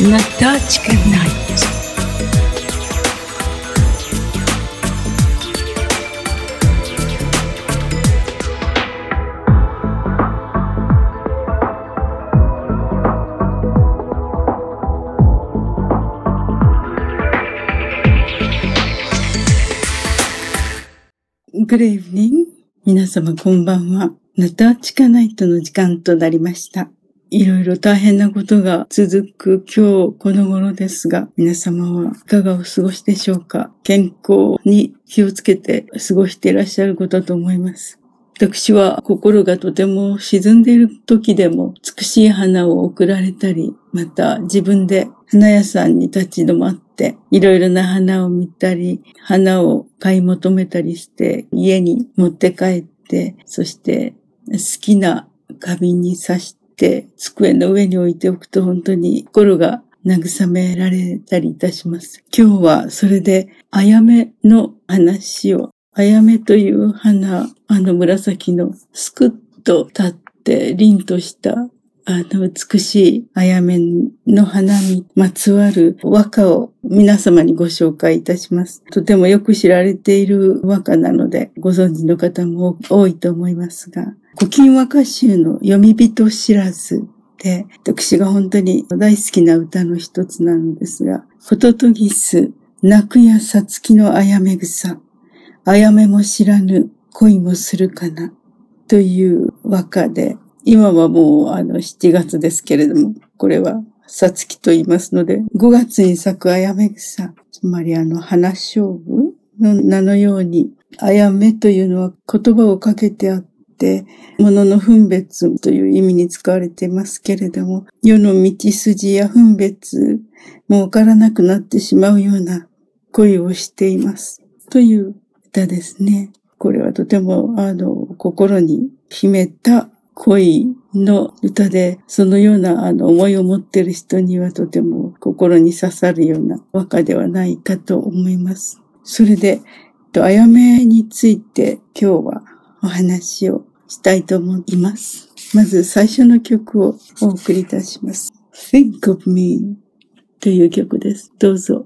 Натачка Найт.グレイブニング皆様こんばんは。 ナタチカナイトの時間となりました。いろいろ大変なことが続く今日この頃ですが、皆様はいかがお過ごしでしょうか？健康に気をつけて過ごしていらっしゃることだと思います。私は心がとても沈んでいる時でも美しい花を贈られたり、また自分で花屋さんに立ち止まっていろいろな花を見たり、花を買い求めたりして家に持って帰って、そして好きな花瓶に刺して、机の上に置いておくと本当に心が慰められたりいたします。今日はそれで、あやめの話を、あやめという花、あの紫のすくっと立って凛としたあの美しいあやめの花にまつわる和歌を皆様にご紹介いたします。とてもよく知られている和歌なのでご存知の方も多いと思いますが、古今和歌集の読み人知らずで、私が本当に大好きな歌の一つなのですが、ホトトギス、泣くやさつきのあやめ草、あやめも知らぬ恋もするかな、という和歌で、今はもうあの7月ですけれども、これはさつきと言いますので、5月に咲くあやめ草、つまりあの花勝負の名のように、あやめというのは言葉をかけてあって、て、物の分別という意味に使われていますけれども、世の道筋や分別もわからなくなってしまうような恋をしています。という歌ですね。これはとても、あの、心に秘めた恋の歌で、そのようなあの思いを持っている人にはとても心に刺さるような和歌ではないかと思います。それで、あやめについて今日はお話をしたいと思います。まず最初の曲をお送りいたします。Think of Me という曲です。どうぞ。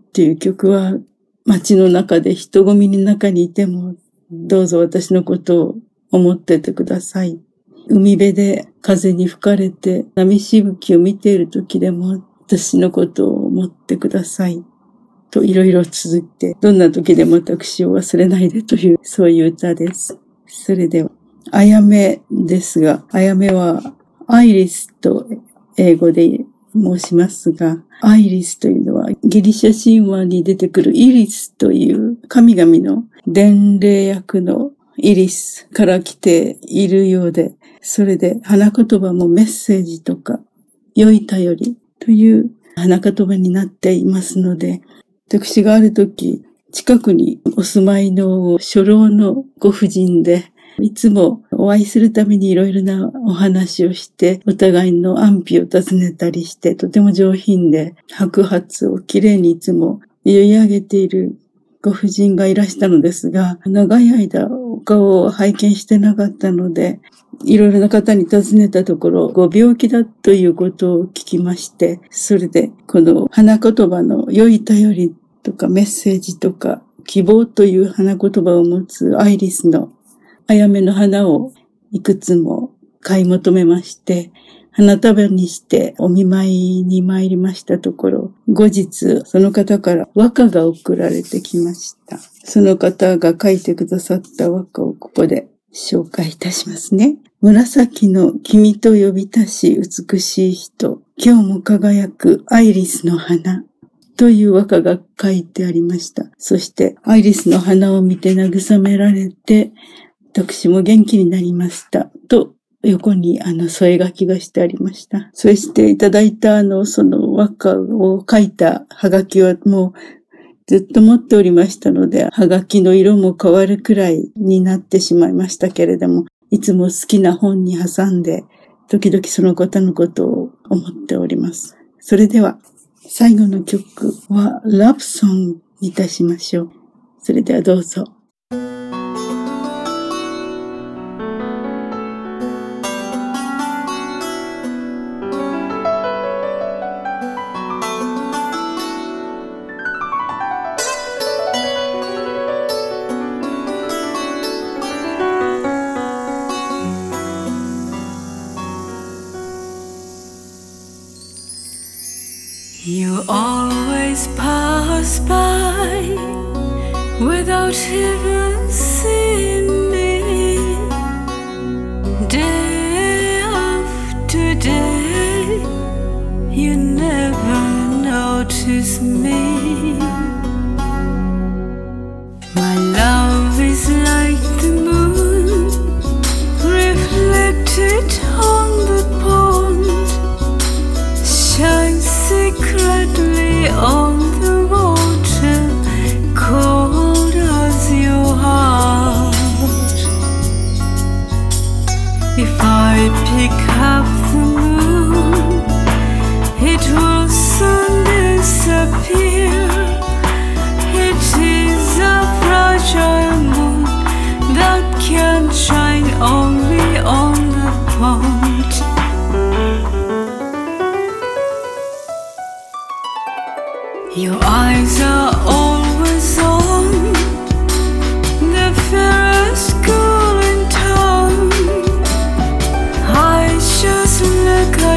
っていう曲は街の中で人混みの中にいてもどうぞ私のことを思っててください。海辺で風に吹かれて波しぶきを見ている時でも私のことを思ってください。といろいろ続いて、どんな時でも私を忘れないでという、そういう歌です。それでは、あやめですが、あやめはアイリスと英語で申しますが、アイリスというのはギリシャ神話に出てくるイリスという神々の伝令役のイリスから来ているようで、それで花言葉もメッセージとか良い頼りという花言葉になっていますので、私がある時、近くにお住まいの初老のご婦人で、いつもお会いするためにいろいろなお話をして、お互いの安否を尋ねたりして、とても上品で、白髪をきれいにいつも結い上げているご婦人がいらしたのですが、長い間お顔を拝見してなかったので、いろいろな方に尋ねたところ、ご病気だということを聞きまして、それで、この花言葉の良い頼りとかメッセージとか希望という花言葉を持つアイリスのあやめの花をいくつも買い求めまして、花束にしてお見舞いに参りましたところ、後日その方から和歌が送られてきました。その方が書いてくださった和歌をここで紹介いたしますね。紫の君と呼びたし美しい人、今日も輝くアイリスの花。という和歌が書いてありました。そして、アイリスの花を見て慰められて、私も元気になりました。と、横にあの添え書きがしてありました。そしていただいたあの、その和歌を書いたハガキはもうずっと持っておりましたので、ハガキの色も変わるくらいになってしまいましたけれども、いつも好きな本に挟んで、時々その方のことを思っております。それでは、最後の曲はラブソングにいたしましょう。それではどうぞ。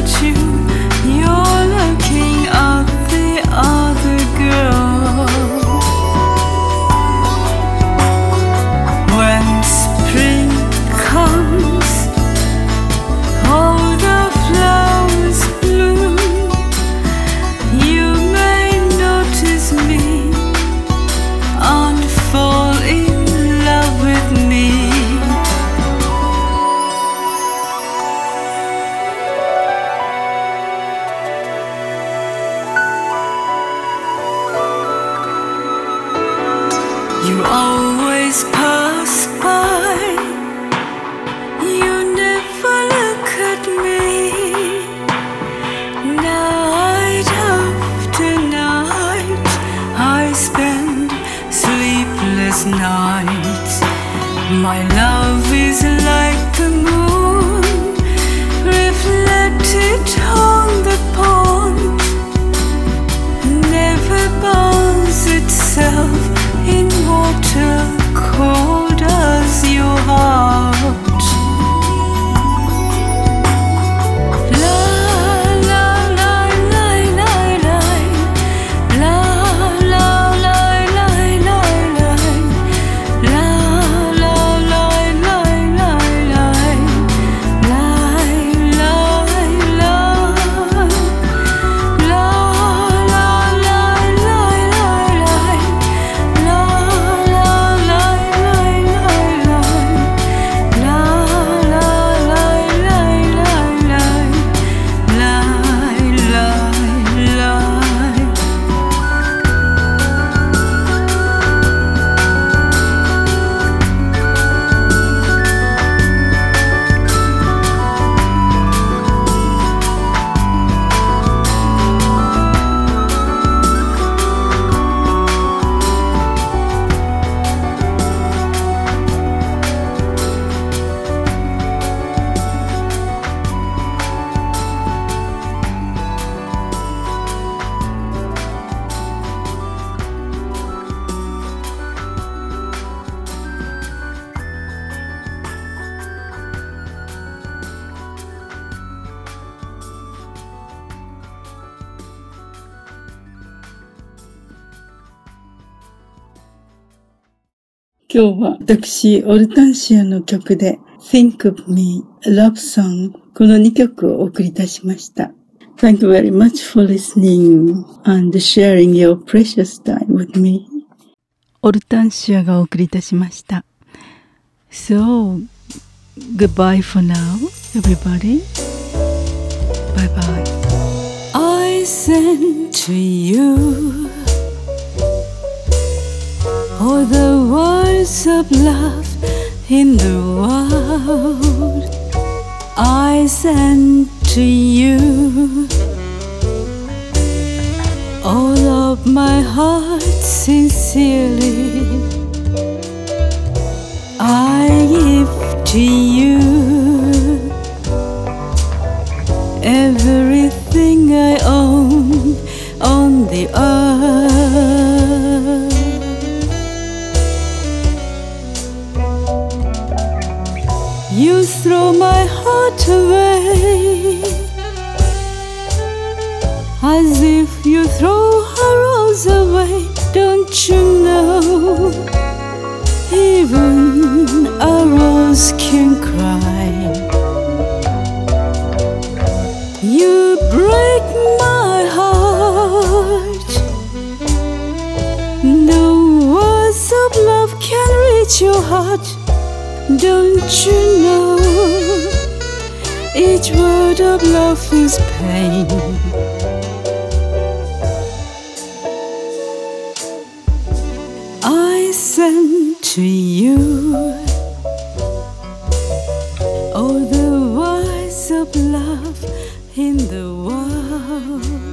touch you. night. My love is like the moon, reflected on the pond, never bows itself in water cold as your heart. 今日は私、オルタンシアの曲で Think of Me, Love Song この2曲をお送りいたしました。Thank you very much for listening and sharing your precious time with me. オルタンシアがお送りいたしました。So, goodbye for now, everybody. Bye bye. I send to you all the words of love in the world. I send to you all of my heart sincerely. I give to you everything I own on the earth. Away as if you throw a rose away. Don't you know? Even a rose can cry. You break my heart. No words of love can reach your heart. Don't you know? Each word of love is pain. I send to you all the words of love in the world.